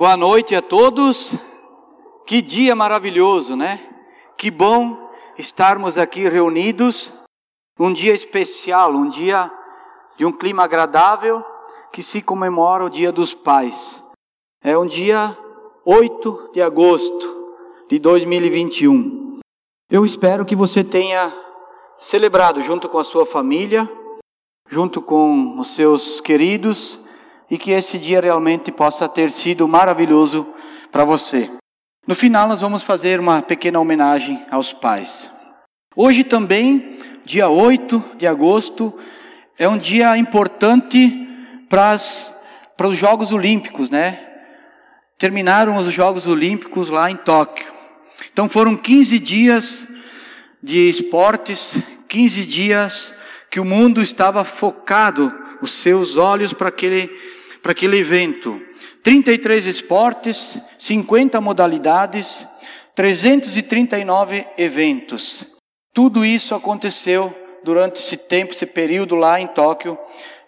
Boa noite a todos. Que dia maravilhoso, né? Que bom estarmos aqui reunidos. Um dia especial, um dia de um clima agradável que se comemora o Dia dos Pais. É um dia 8 de agosto de 2021. Eu espero que você tenha celebrado junto com a sua família, junto com os seus queridos e que esse dia realmente possa ter sido maravilhoso para você. No final, nós vamos fazer uma pequena homenagem aos pais. Hoje também, dia 8 de agosto, é um dia importante para, para os Jogos Olímpicos, né? Terminaram os Jogos Olímpicos lá em Tóquio. Então foram 15 dias de esportes, 15 dias que o mundo estava focado, os seus olhos para aquele para aquele evento. 33 esportes, 50 modalidades, 339 eventos. Tudo isso aconteceu durante esse tempo, esse período lá em Tóquio,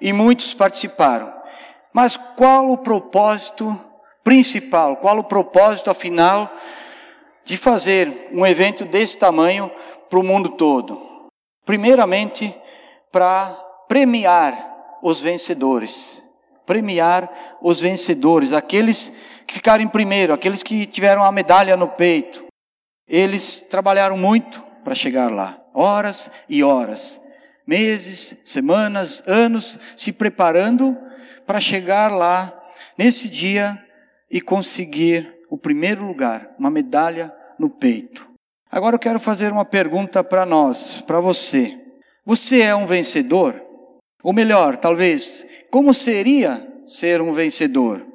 e muitos participaram. Mas qual o propósito principal, qual o propósito afinal de fazer um evento desse tamanho para o mundo todo? Primeiramente, para premiar os vencedores premiar os vencedores, aqueles que ficaram em primeiro, aqueles que tiveram a medalha no peito. Eles trabalharam muito para chegar lá, horas e horas, meses, semanas, anos, se preparando para chegar lá nesse dia e conseguir o primeiro lugar, uma medalha no peito. Agora eu quero fazer uma pergunta para nós, para você. Você é um vencedor? Ou melhor, talvez, como seria ser um vencedor?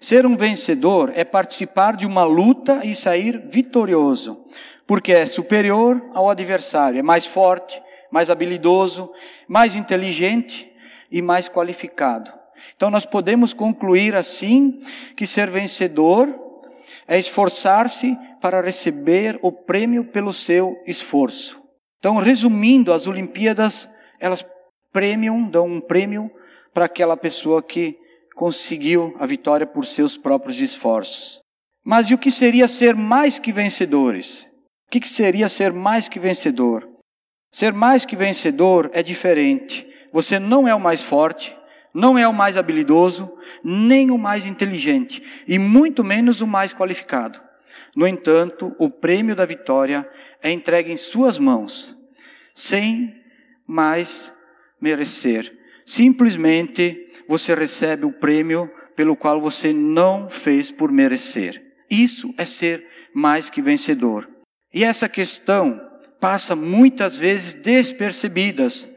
Ser um vencedor é participar de uma luta e sair vitorioso, porque é superior ao adversário, é mais forte, mais habilidoso, mais inteligente e mais qualificado. Então nós podemos concluir assim que ser vencedor é esforçar-se para receber o prêmio pelo seu esforço. Então, resumindo, as Olimpíadas, elas premiam, dão um prêmio para aquela pessoa que conseguiu a vitória por seus próprios esforços. Mas e o que seria ser mais que vencedores? O que seria ser mais que vencedor? Ser mais que vencedor é diferente. Você não é o mais forte, não é o mais habilidoso, nem o mais inteligente, e muito menos o mais qualificado. No entanto, o prêmio da vitória é entregue em suas mãos, sem mais merecer. Simplesmente você recebe o prêmio pelo qual você não fez por merecer. Isso é ser mais que vencedor. E essa questão passa muitas vezes despercebidas.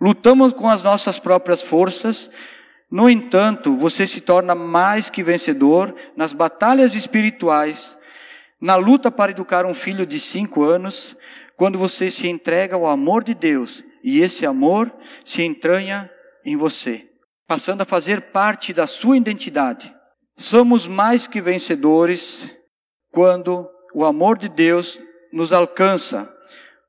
Lutamos com as nossas próprias forças, no entanto, você se torna mais que vencedor nas batalhas espirituais, na luta para educar um filho de cinco anos, quando você se entrega ao amor de Deus e esse amor se entranha em você, passando a fazer parte da sua identidade. Somos mais que vencedores quando o amor de Deus nos alcança,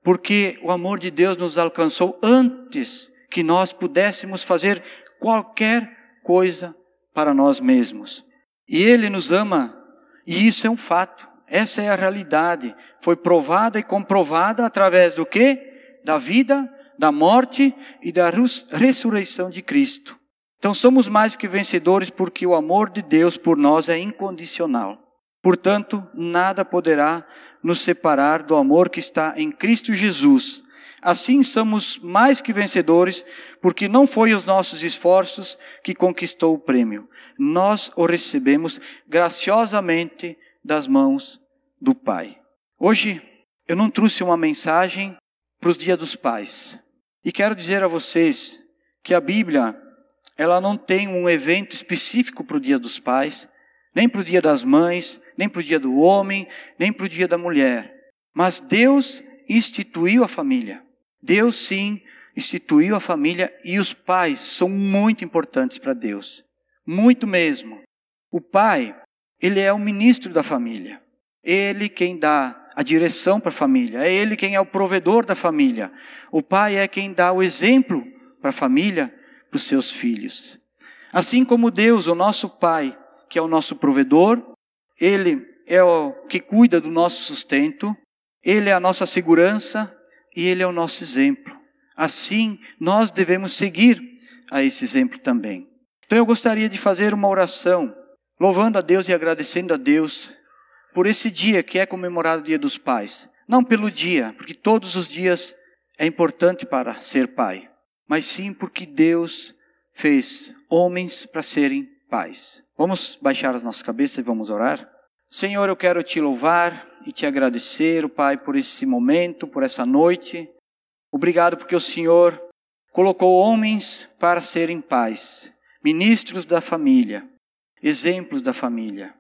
porque o amor de Deus nos alcançou antes que nós pudéssemos fazer qualquer coisa para nós mesmos. E Ele nos ama, e isso é um fato. Essa é a realidade. Foi provada e comprovada através do que? Da vida da morte e da ressurreição de Cristo. Então somos mais que vencedores porque o amor de Deus por nós é incondicional. Portanto, nada poderá nos separar do amor que está em Cristo Jesus. Assim somos mais que vencedores, porque não foi os nossos esforços que conquistou o prêmio. Nós o recebemos graciosamente das mãos do Pai. Hoje eu não trouxe uma mensagem para os dias dos pais. E quero dizer a vocês que a Bíblia, ela não tem um evento específico para o dia dos pais, nem para o dia das mães, nem para o dia do homem, nem para o dia da mulher. Mas Deus instituiu a família. Deus sim instituiu a família e os pais são muito importantes para Deus. Muito mesmo. O pai, ele é o ministro da família. Ele quem dá a direção para a família, é ele quem é o provedor da família. O pai é quem dá o exemplo para a família, para os seus filhos. Assim como Deus, o nosso Pai, que é o nosso provedor, Ele é o que cuida do nosso sustento, Ele é a nossa segurança e Ele é o nosso exemplo. Assim, nós devemos seguir a esse exemplo também. Então eu gostaria de fazer uma oração, louvando a Deus e agradecendo a Deus por esse dia que é comemorado o Dia dos Pais. Não pelo dia, porque todos os dias é importante para ser pai, mas sim porque Deus fez homens para serem pais. Vamos baixar as nossas cabeças e vamos orar? Senhor, eu quero te louvar e te agradecer, Pai, por esse momento, por essa noite. Obrigado porque o Senhor colocou homens para serem pais, ministros da família, exemplos da família.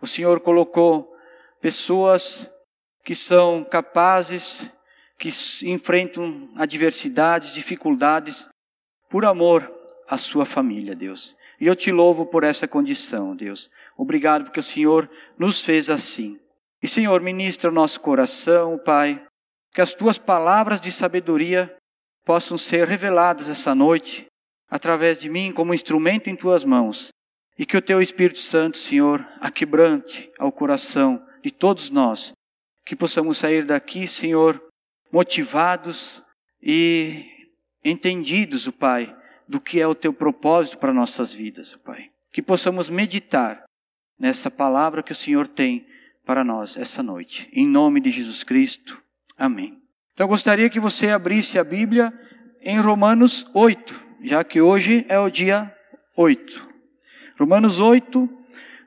O Senhor colocou pessoas que são capazes, que enfrentam adversidades, dificuldades, por amor à sua família, Deus. E eu te louvo por essa condição, Deus. Obrigado porque o Senhor nos fez assim. E, Senhor, ministra o nosso coração, Pai, que as tuas palavras de sabedoria possam ser reveladas essa noite, através de mim, como instrumento em tuas mãos, e que o teu Espírito Santo, Senhor, aquebrante ao coração de todos nós, que possamos sair daqui, Senhor, motivados e entendidos, o Pai, do que é o teu propósito para nossas vidas, Pai. Que possamos meditar nessa palavra que o Senhor tem para nós essa noite. Em nome de Jesus Cristo. Amém. Então eu gostaria que você abrisse a Bíblia em Romanos 8, já que hoje é o dia 8. Romanos 8,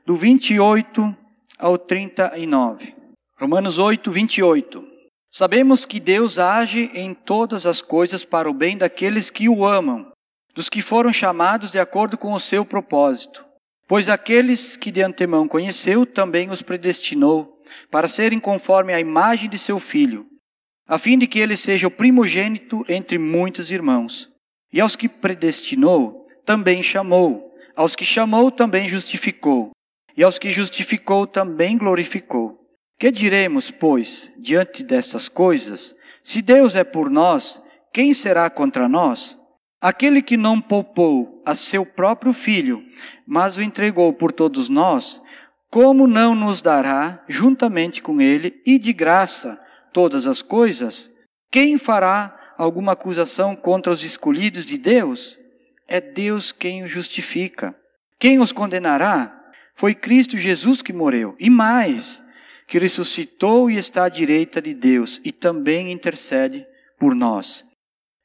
do 28 ao 39. Romanos 8, 28. Sabemos que Deus age em todas as coisas para o bem daqueles que o amam, dos que foram chamados de acordo com o seu propósito. Pois aqueles que de antemão conheceu, também os predestinou para serem conforme a imagem de seu filho, a fim de que ele seja o primogênito entre muitos irmãos. E aos que predestinou, também chamou. Aos que chamou, também justificou. E aos que justificou, também glorificou. Que diremos, pois, diante destas coisas? Se Deus é por nós, quem será contra nós? Aquele que não poupou a seu próprio filho, mas o entregou por todos nós, como não nos dará, juntamente com ele e de graça, todas as coisas? Quem fará alguma acusação contra os escolhidos de Deus? É Deus quem os justifica. Quem os condenará? Foi Cristo Jesus que morreu. E mais, que ressuscitou e está à direita de Deus e também intercede por nós.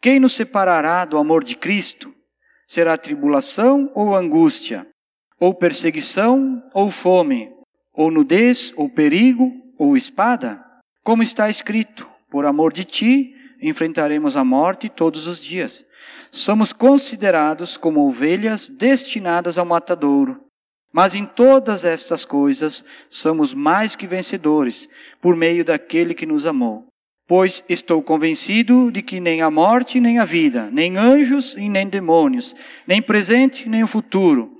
Quem nos separará do amor de Cristo? Será tribulação ou angústia? Ou perseguição ou fome? Ou nudez ou perigo ou espada? Como está escrito: Por amor de ti enfrentaremos a morte todos os dias. Somos considerados como ovelhas destinadas ao matadouro. Mas em todas estas coisas somos mais que vencedores, por meio daquele que nos amou. Pois estou convencido de que nem a morte, nem a vida, nem anjos e nem demônios, nem presente, nem o futuro,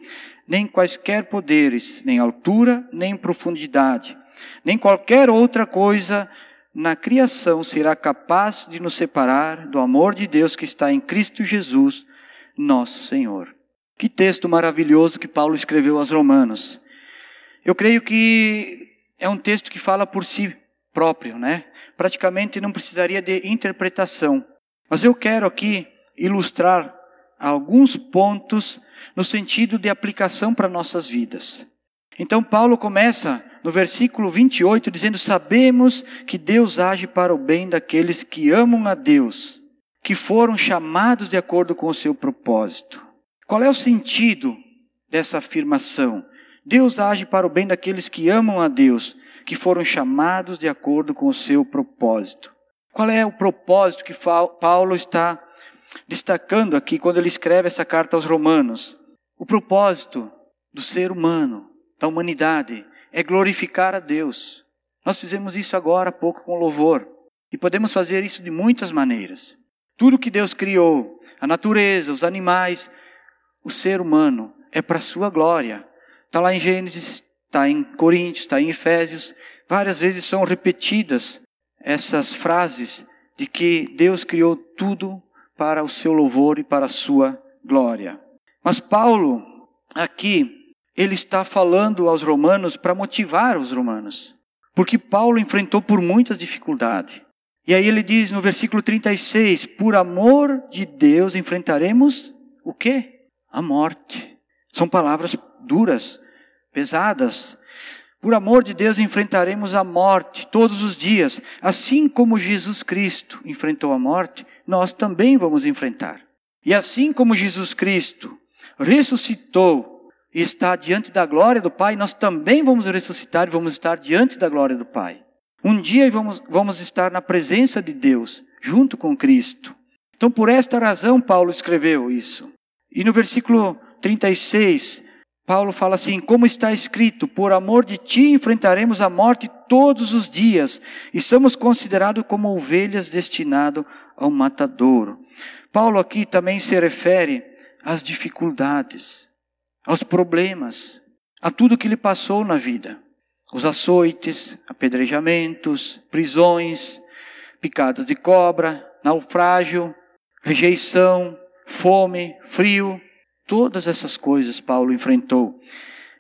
nem quaisquer poderes, nem altura, nem profundidade, nem qualquer outra coisa na criação será capaz de nos separar do amor de Deus que está em Cristo Jesus, nosso Senhor. Que texto maravilhoso que Paulo escreveu aos Romanos. Eu creio que é um texto que fala por si próprio, né? Praticamente não precisaria de interpretação. Mas eu quero aqui ilustrar alguns pontos no sentido de aplicação para nossas vidas. Então Paulo começa no versículo 28 dizendo: Sabemos que Deus age para o bem daqueles que amam a Deus, que foram chamados de acordo com o seu propósito. Qual é o sentido dessa afirmação? Deus age para o bem daqueles que amam a Deus, que foram chamados de acordo com o seu propósito. Qual é o propósito que Paulo está destacando aqui quando ele escreve essa carta aos Romanos? O propósito do ser humano, da humanidade, é glorificar a Deus. Nós fizemos isso agora há pouco com louvor. E podemos fazer isso de muitas maneiras. Tudo que Deus criou, a natureza, os animais, o ser humano é para a sua glória. Está lá em Gênesis, está em Coríntios, está em Efésios. Várias vezes são repetidas essas frases de que Deus criou tudo para o seu louvor e para a sua glória. Mas Paulo, aqui, ele está falando aos romanos para motivar os romanos. Porque Paulo enfrentou por muitas dificuldades. E aí ele diz no versículo 36: Por amor de Deus enfrentaremos o quê? A morte. São palavras duras, pesadas. Por amor de Deus enfrentaremos a morte todos os dias, assim como Jesus Cristo enfrentou a morte, nós também vamos enfrentar. E assim como Jesus Cristo ressuscitou e está diante da glória do Pai, nós também vamos ressuscitar e vamos estar diante da glória do Pai. Um dia vamos, vamos estar na presença de Deus, junto com Cristo. Então, por esta razão, Paulo escreveu isso. E no versículo 36, Paulo fala assim: Como está escrito, por amor de ti enfrentaremos a morte todos os dias, e somos considerados como ovelhas destinadas ao matadouro. Paulo aqui também se refere às dificuldades aos problemas, a tudo que ele passou na vida. Os açoites, apedrejamentos, prisões, picadas de cobra, naufrágio, rejeição, fome, frio, todas essas coisas Paulo enfrentou.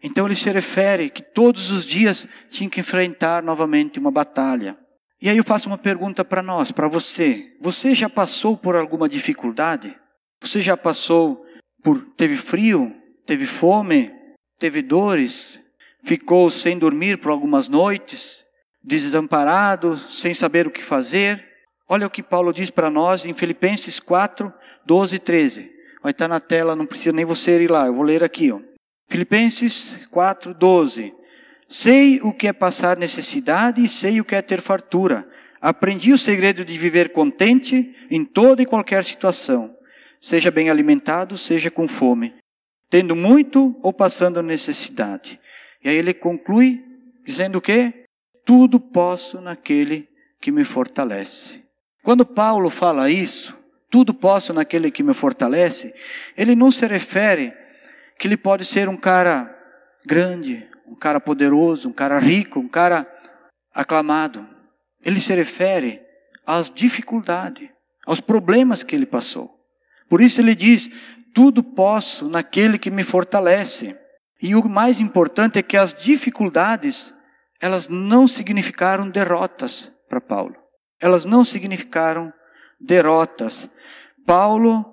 Então ele se refere que todos os dias tinha que enfrentar novamente uma batalha. E aí eu faço uma pergunta para nós, para você. Você já passou por alguma dificuldade? Você já passou por teve frio, teve fome, teve dores, ficou sem dormir por algumas noites, desamparado, sem saber o que fazer. Olha o que Paulo diz para nós em Filipenses 4, 12 e 13. Vai estar na tela, não precisa nem você ir lá, eu vou ler aqui. Ó. Filipenses 4, 12. Sei o que é passar necessidade e sei o que é ter fartura. Aprendi o segredo de viver contente em toda e qualquer situação, seja bem alimentado, seja com fome, tendo muito ou passando necessidade. E aí ele conclui dizendo o quê? Tudo posso naquele que me fortalece. Quando Paulo fala isso, tudo posso naquele que me fortalece, ele não se refere que ele pode ser um cara grande, um cara poderoso, um cara rico, um cara aclamado. Ele se refere às dificuldades, aos problemas que ele passou. Por isso ele diz: tudo posso naquele que me fortalece. E o mais importante é que as dificuldades, elas não significaram derrotas para Paulo. Elas não significaram derrotas. Paulo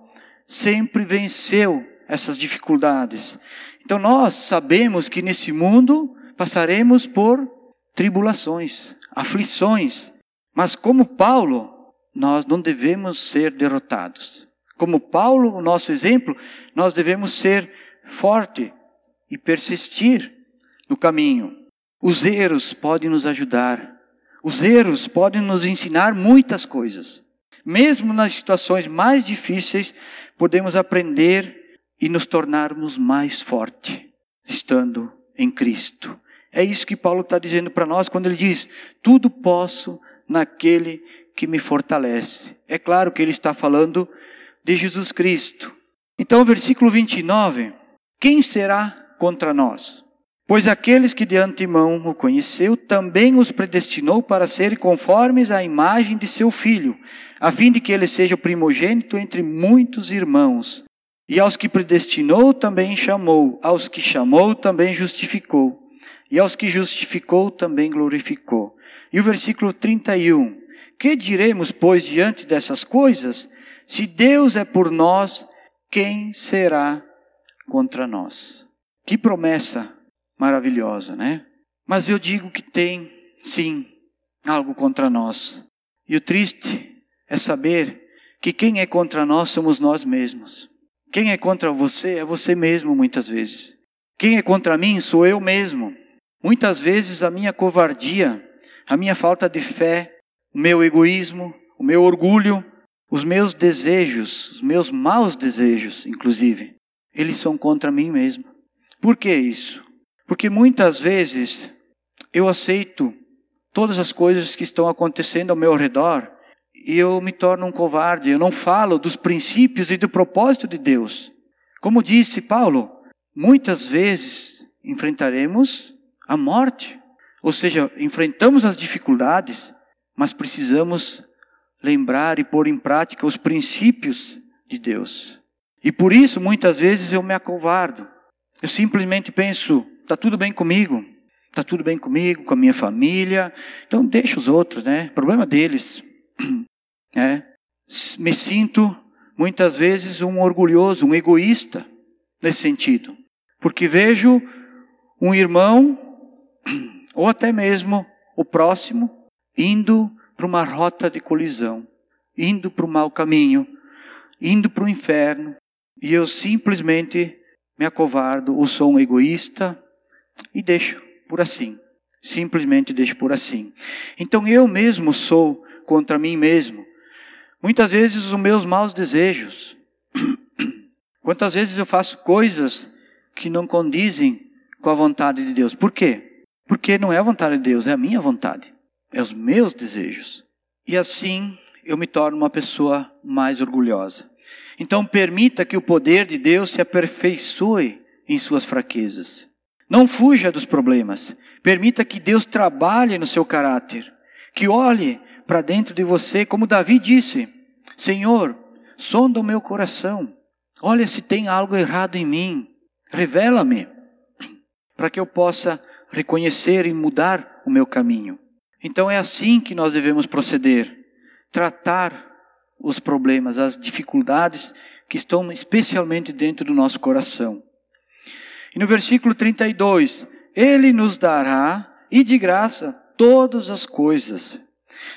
sempre venceu essas dificuldades. Então nós sabemos que nesse mundo passaremos por tribulações, aflições. Mas como Paulo, nós não devemos ser derrotados. Como Paulo, o nosso exemplo, nós devemos ser forte e persistir no caminho. Os erros podem nos ajudar. Os erros podem nos ensinar muitas coisas. Mesmo nas situações mais difíceis, podemos aprender e nos tornarmos mais fortes, estando em Cristo. É isso que Paulo está dizendo para nós quando ele diz: Tudo posso naquele que me fortalece. É claro que ele está falando de Jesus Cristo. Então, versículo 29, quem será contra nós? Pois aqueles que de antemão o conheceu, também os predestinou para serem conformes à imagem de seu filho, a fim de que ele seja o primogênito entre muitos irmãos. E aos que predestinou, também chamou, aos que chamou, também justificou, e aos que justificou, também glorificou. E o versículo 31, que diremos, pois, diante dessas coisas? Se Deus é por nós, quem será contra nós? Que promessa maravilhosa, né? Mas eu digo que tem, sim, algo contra nós. E o triste é saber que quem é contra nós somos nós mesmos. Quem é contra você é você mesmo, muitas vezes. Quem é contra mim sou eu mesmo. Muitas vezes a minha covardia, a minha falta de fé, o meu egoísmo, o meu orgulho, os meus desejos, os meus maus desejos, inclusive, eles são contra mim mesmo. Por que isso? Porque muitas vezes eu aceito todas as coisas que estão acontecendo ao meu redor eu me torno um covarde, eu não falo dos princípios e do propósito de Deus. Como disse Paulo, muitas vezes enfrentaremos a morte, ou seja, enfrentamos as dificuldades, mas precisamos lembrar e pôr em prática os princípios de Deus. E por isso, muitas vezes, eu me acovardo. Eu simplesmente penso, está tudo bem comigo, está tudo bem comigo, com a minha família, então deixa os outros, né? Problema deles. É. Me sinto muitas vezes um orgulhoso, um egoísta nesse sentido, porque vejo um irmão ou até mesmo o próximo indo para uma rota de colisão, indo para o mau caminho, indo para o inferno, e eu simplesmente me acovardo ou sou um egoísta e deixo por assim. Simplesmente deixo por assim. Então eu mesmo sou contra mim mesmo. Muitas vezes os meus maus desejos. Quantas vezes eu faço coisas que não condizem com a vontade de Deus. Por quê? Porque não é a vontade de Deus, é a minha vontade. É os meus desejos. E assim eu me torno uma pessoa mais orgulhosa. Então permita que o poder de Deus se aperfeiçoe em suas fraquezas. Não fuja dos problemas. Permita que Deus trabalhe no seu caráter. Que olhe para dentro de você, como Davi disse: Senhor, sonda o meu coração. Olha se tem algo errado em mim. Revela-me, para que eu possa reconhecer e mudar o meu caminho. Então é assim que nós devemos proceder: tratar os problemas, as dificuldades que estão especialmente dentro do nosso coração. E no versículo 32, Ele nos dará, e de graça, todas as coisas.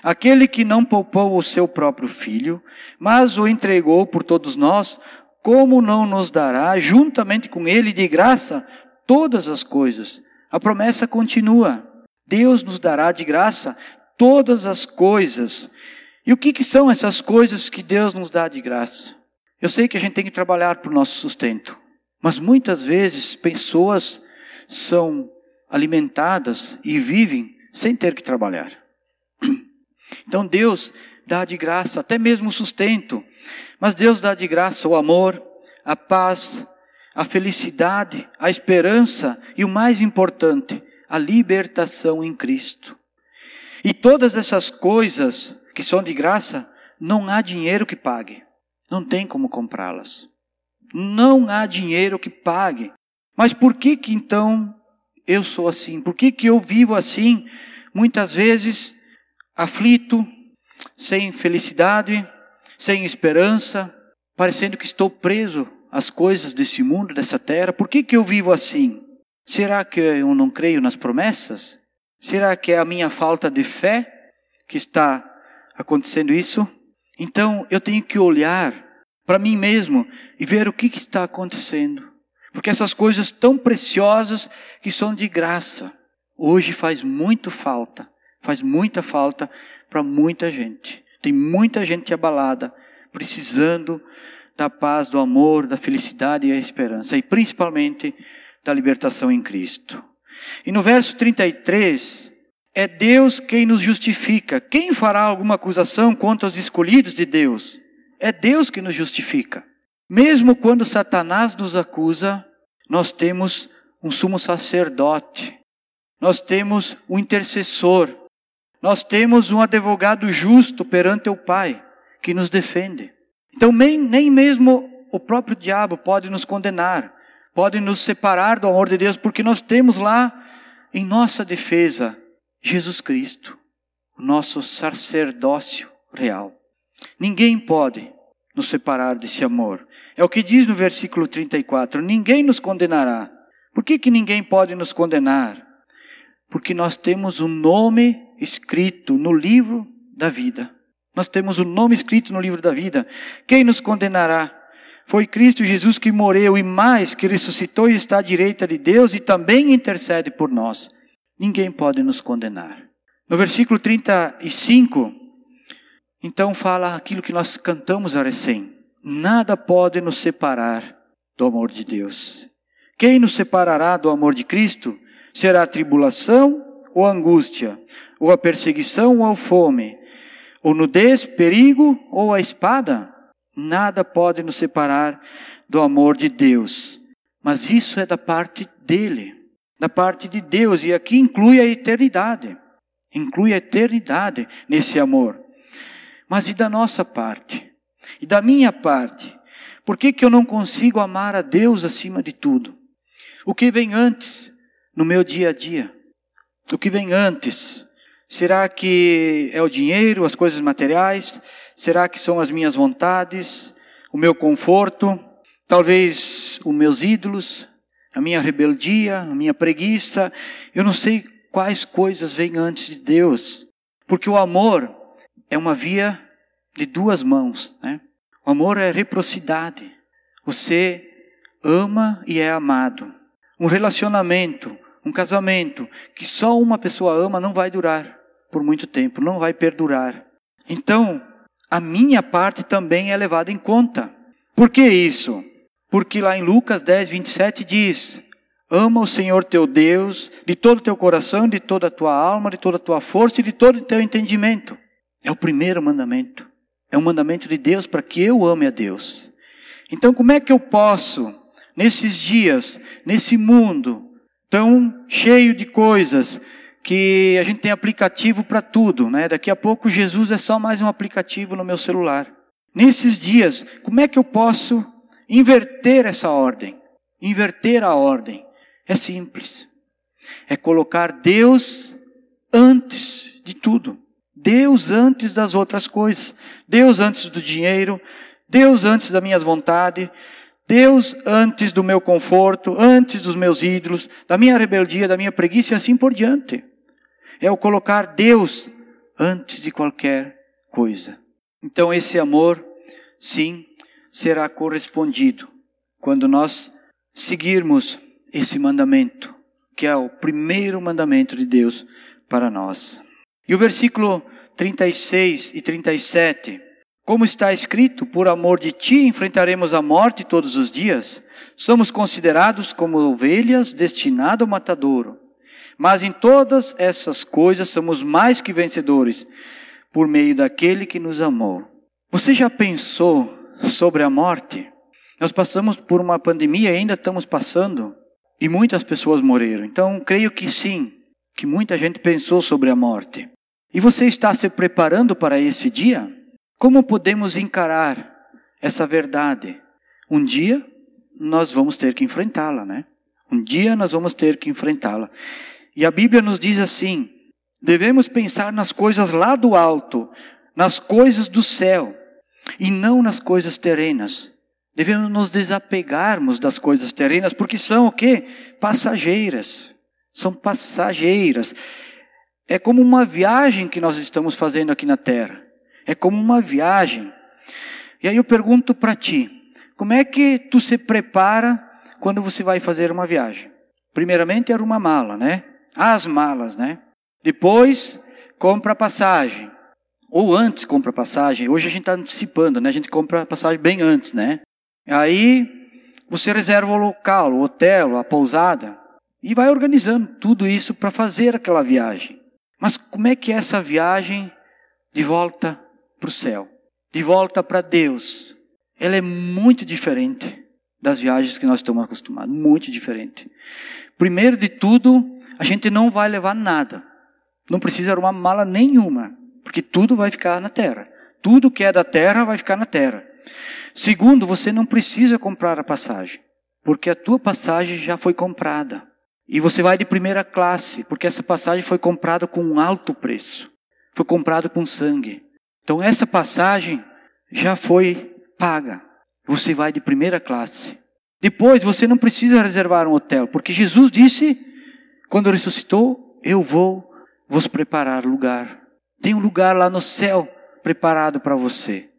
Aquele que não poupou o seu próprio filho, mas o entregou por todos nós, como não nos dará, juntamente com ele, de graça, todas as coisas? A promessa continua. Deus nos dará de graça todas as coisas. E o que, que são essas coisas que Deus nos dá de graça? Eu sei que a gente tem que trabalhar para o nosso sustento. Mas muitas vezes pessoas são alimentadas e vivem sem ter que trabalhar. Então Deus dá de graça até mesmo o sustento, mas Deus dá de graça o amor, a paz, a felicidade, a esperança e o mais importante, a libertação em Cristo. E todas essas coisas que são de graça, não há dinheiro que pague. Não tem como comprá-las. Não há dinheiro que pague. Mas por que que então eu sou assim? Por que que eu vivo assim? Muitas vezes aflito, sem felicidade, sem esperança, parecendo que estou preso às coisas desse mundo, dessa terra. Por que que eu vivo assim? Será que eu não creio nas promessas? Será que é a minha falta de fé que está acontecendo isso? Então eu tenho que olhar para mim mesmo e ver o que, que está acontecendo. Porque essas coisas tão preciosas que são de graça, hoje faz muito falta, faz muita falta para muita gente. Tem muita gente abalada, precisando da paz, do amor, da felicidade e da esperança, e principalmente da libertação em Cristo. E no verso 33, é Deus quem nos justifica. Quem fará alguma acusação contra os escolhidos de Deus? É Deus que nos justifica. Mesmo quando Satanás nos acusa, nós temos um sumo sacerdote, nós temos um intercessor, nós temos um advogado justo perante o Pai que nos defende. Então, nem, nem mesmo o próprio diabo pode nos condenar, pode nos separar do amor de Deus, porque nós temos lá em nossa defesa Jesus Cristo, o nosso sacerdócio real. Ninguém pode nos separar desse amor. É o que diz no versículo 34: ninguém nos condenará. Por que, que ninguém pode nos condenar? Porque nós temos um nome escrito no livro da vida. Nós temos o nome escrito no livro da vida. Quem nos condenará? Foi Cristo Jesus que morreu e mais que ressuscitou e está à direita de Deus e também intercede por nós. Ninguém pode nos condenar. No versículo 35, então fala aquilo que nós cantamos a recém. Nada pode nos separar do amor de Deus. Quem nos separará do amor de Cristo? Será a tribulação ou a angústia, ou a perseguição ou a fome, ou nudez, perigo ou a espada? Nada pode nos separar do amor de Deus. Mas isso é da parte dele, da parte de Deus, e aqui inclui a eternidade. Inclui a eternidade nesse amor. Mas e da nossa parte? E da minha parte? Por que, que eu não consigo amar a Deus acima de tudo? O que vem antes no meu dia a dia? O que vem antes? Será que é o dinheiro, as coisas materiais? Será que são as minhas vontades, o meu conforto? Talvez os meus ídolos, a minha rebeldia, a minha preguiça? Eu não sei quais coisas vêm antes de Deus. Porque o amor é uma via de duas mãos. Né? O amor é reciprocidade. Você ama e é amado. Um relacionamento, um casamento que só uma pessoa ama não vai durar por muito tempo, não vai perdurar. Então, a minha parte também é levada em conta. Por que isso? Porque lá em Lucas 10, 27 diz: Ama o Senhor teu Deus de todo o teu coração, de toda a tua alma, de toda a tua força e de todo o teu entendimento. É o primeiro mandamento. É um mandamento de Deus para que eu ame a Deus. Então, como é que eu posso, nesses dias, nesse mundo tão cheio de coisas, que a gente tem aplicativo para tudo, né? Daqui a pouco Jesus é só mais um aplicativo no meu celular. Nesses dias, como é que eu posso inverter essa ordem? Inverter a ordem. É simples. É colocar Deus antes de tudo. Deus antes das outras coisas. Deus antes do dinheiro. Deus antes das minhas vontades. Deus antes do meu conforto, antes dos meus ídolos, da minha rebeldia, da minha preguiça e assim por diante. É o colocar Deus antes de qualquer coisa. Então esse amor, sim, será correspondido quando nós seguirmos esse mandamento, que é o primeiro mandamento de Deus para nós. E o versículo 36 e 37 como está escrito, por amor de ti enfrentaremos a morte todos os dias. Somos considerados como ovelhas destinadas ao matadouro. Mas em todas essas coisas somos mais que vencedores, por meio daquele que nos amou. Você já pensou sobre a morte? Nós passamos por uma pandemia e ainda estamos passando, e muitas pessoas morreram. Então, creio que sim, que muita gente pensou sobre a morte. E você está se preparando para esse dia? Como podemos encarar essa verdade? Um dia nós vamos ter que enfrentá-la, né? Um dia nós vamos ter que enfrentá-la. E a Bíblia nos diz assim: devemos pensar nas coisas lá do alto, nas coisas do céu, e não nas coisas terrenas. Devemos nos desapegarmos das coisas terrenas, porque são o quê? Passageiras. São passageiras. É como uma viagem que nós estamos fazendo aqui na terra. É como uma viagem. E aí eu pergunto para ti, como é que tu se prepara quando você vai fazer uma viagem? Primeiramente era uma mala, né? As malas, né? Depois compra passagem. Ou antes compra passagem. Hoje a gente está antecipando, né? A gente compra a passagem bem antes, né? Aí você reserva o local, o hotel, a pousada. E vai organizando tudo isso para fazer aquela viagem. Mas como é que é essa viagem de volta para o céu, de volta para Deus, ela é muito diferente das viagens que nós estamos acostumados, muito diferente. Primeiro de tudo, a gente não vai levar nada. Não precisa uma mala nenhuma, porque tudo vai ficar na terra. Tudo que é da terra vai ficar na terra. Segundo, você não precisa comprar a passagem, porque a tua passagem já foi comprada. E você vai de primeira classe, porque essa passagem foi comprada com um alto preço. Foi comprada com sangue. Então essa passagem já foi paga. Você vai de primeira classe. Depois você não precisa reservar um hotel, porque Jesus disse, quando ressuscitou, eu vou vos preparar lugar. Tem um lugar lá no céu preparado para você.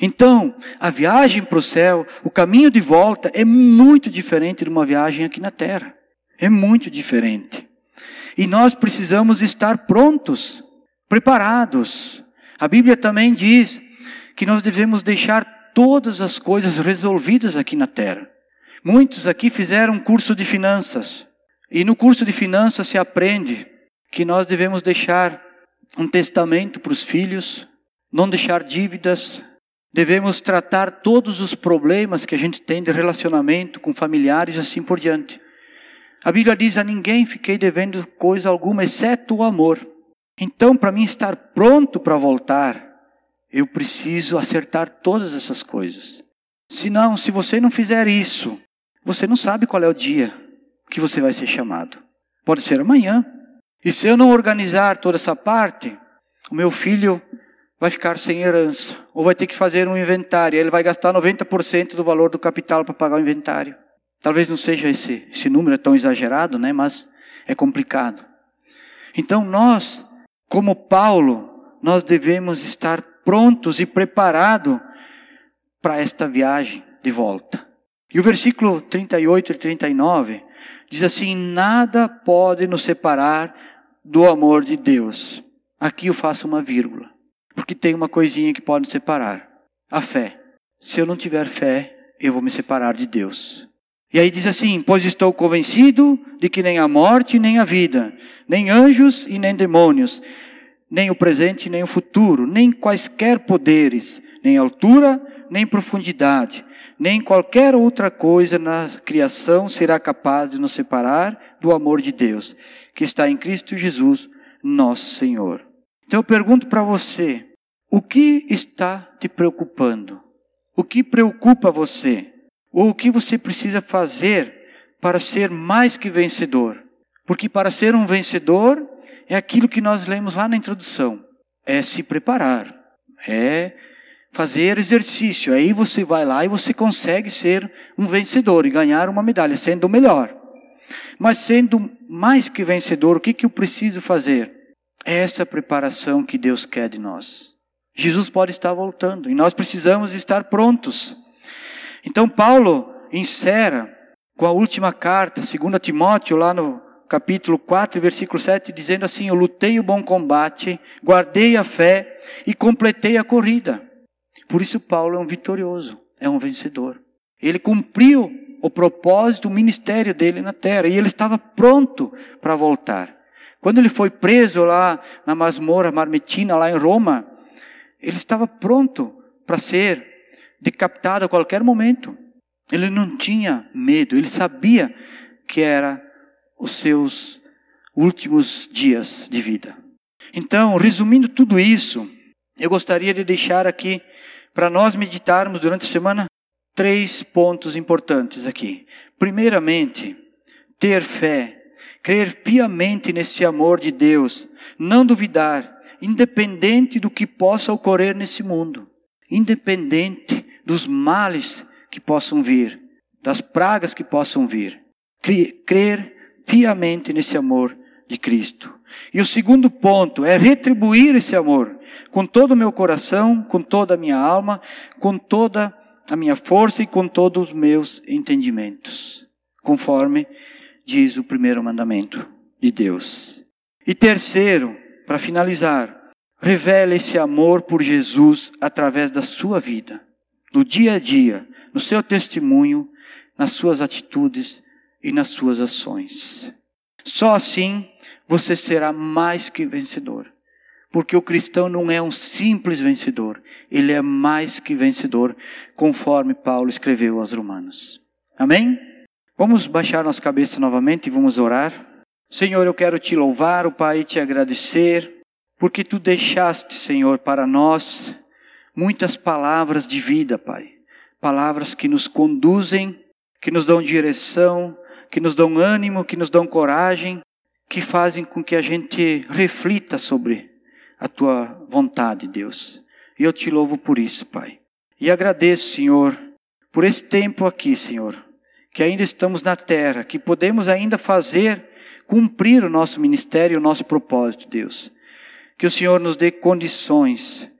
Então, a viagem para o céu, o caminho de volta é muito diferente de uma viagem aqui na terra. É muito diferente. E nós precisamos estar prontos, preparados, a Bíblia também diz que nós devemos deixar todas as coisas resolvidas aqui na terra. Muitos aqui fizeram um curso de finanças. E no curso de finanças se aprende que nós devemos deixar um testamento para os filhos, não deixar dívidas, devemos tratar todos os problemas que a gente tem de relacionamento com familiares e assim por diante. A Bíblia diz: A ninguém fiquei devendo coisa alguma, exceto o amor. Então, para mim estar pronto para voltar, eu preciso acertar todas essas coisas. Se não, se você não fizer isso, você não sabe qual é o dia que você vai ser chamado. Pode ser amanhã. E se eu não organizar toda essa parte, o meu filho vai ficar sem herança, ou vai ter que fazer um inventário, ele vai gastar 90% do valor do capital para pagar o inventário. Talvez não seja esse, esse número é tão exagerado, né? mas é complicado. Então nós, como Paulo, nós devemos estar prontos e preparados para esta viagem de volta. E o versículo 38 e 39 diz assim: Nada pode nos separar do amor de Deus. Aqui eu faço uma vírgula, porque tem uma coisinha que pode separar: a fé. Se eu não tiver fé, eu vou me separar de Deus. E aí diz assim: Pois estou convencido de que nem a morte, nem a vida, nem anjos e nem demônios, nem o presente, nem o futuro, nem quaisquer poderes, nem altura, nem profundidade, nem qualquer outra coisa na criação será capaz de nos separar do amor de Deus, que está em Cristo Jesus, nosso Senhor. Então eu pergunto para você: o que está te preocupando? O que preocupa você? Ou o que você precisa fazer para ser mais que vencedor? Porque para ser um vencedor é aquilo que nós lemos lá na introdução: é se preparar, é fazer exercício. Aí você vai lá e você consegue ser um vencedor e ganhar uma medalha, sendo o melhor. Mas sendo mais que vencedor, o que, que eu preciso fazer? É essa preparação que Deus quer de nós. Jesus pode estar voltando e nós precisamos estar prontos. Então Paulo encerra com a última carta, 2 Timóteo, lá no capítulo 4, versículo 7, dizendo assim: Eu lutei o bom combate, guardei a fé e completei a corrida. Por isso, Paulo é um vitorioso, é um vencedor. Ele cumpriu o propósito, o ministério dele na terra, e ele estava pronto para voltar. Quando ele foi preso lá na masmorra marmetina, lá em Roma, ele estava pronto para ser decapitado a qualquer momento. Ele não tinha medo, ele sabia que era os seus últimos dias de vida. Então, resumindo tudo isso, eu gostaria de deixar aqui para nós meditarmos durante a semana três pontos importantes aqui. Primeiramente, ter fé, crer piamente nesse amor de Deus, não duvidar, independente do que possa ocorrer nesse mundo, independente dos males que possam vir, das pragas que possam vir. Crer piamente nesse amor de Cristo. E o segundo ponto é retribuir esse amor com todo o meu coração, com toda a minha alma, com toda a minha força e com todos os meus entendimentos, conforme diz o primeiro mandamento de Deus. E terceiro, para finalizar, revele esse amor por Jesus através da sua vida, no dia a dia, no seu testemunho, nas suas atitudes e nas suas ações. Só assim você será mais que vencedor. Porque o cristão não é um simples vencedor, ele é mais que vencedor, conforme Paulo escreveu aos Romanos. Amém? Vamos baixar nossa cabeça novamente e vamos orar. Senhor, eu quero te louvar, o Pai, te agradecer, porque tu deixaste, Senhor, para nós muitas palavras de vida, Pai. Palavras que nos conduzem, que nos dão direção, que nos dão ânimo, que nos dão coragem, que fazem com que a gente reflita sobre a tua vontade, Deus. E eu te louvo por isso, Pai. E agradeço, Senhor, por esse tempo aqui, Senhor, que ainda estamos na terra, que podemos ainda fazer, cumprir o nosso ministério o nosso propósito, Deus. Que o Senhor nos dê condições,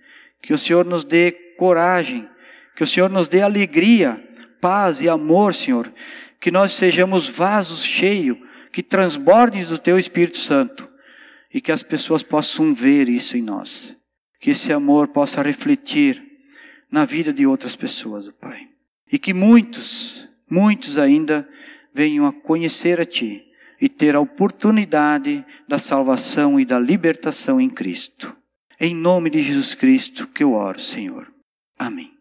que o Senhor nos dê coragem, que o Senhor nos dê alegria, paz e amor, Senhor. Que nós sejamos vasos cheios, que transbordem do Teu Espírito Santo e que as pessoas possam ver isso em nós. Que esse amor possa refletir na vida de outras pessoas, Pai. E que muitos, muitos ainda venham a conhecer a Ti e ter a oportunidade da salvação e da libertação em Cristo. Em nome de Jesus Cristo que eu oro, Senhor. Amém.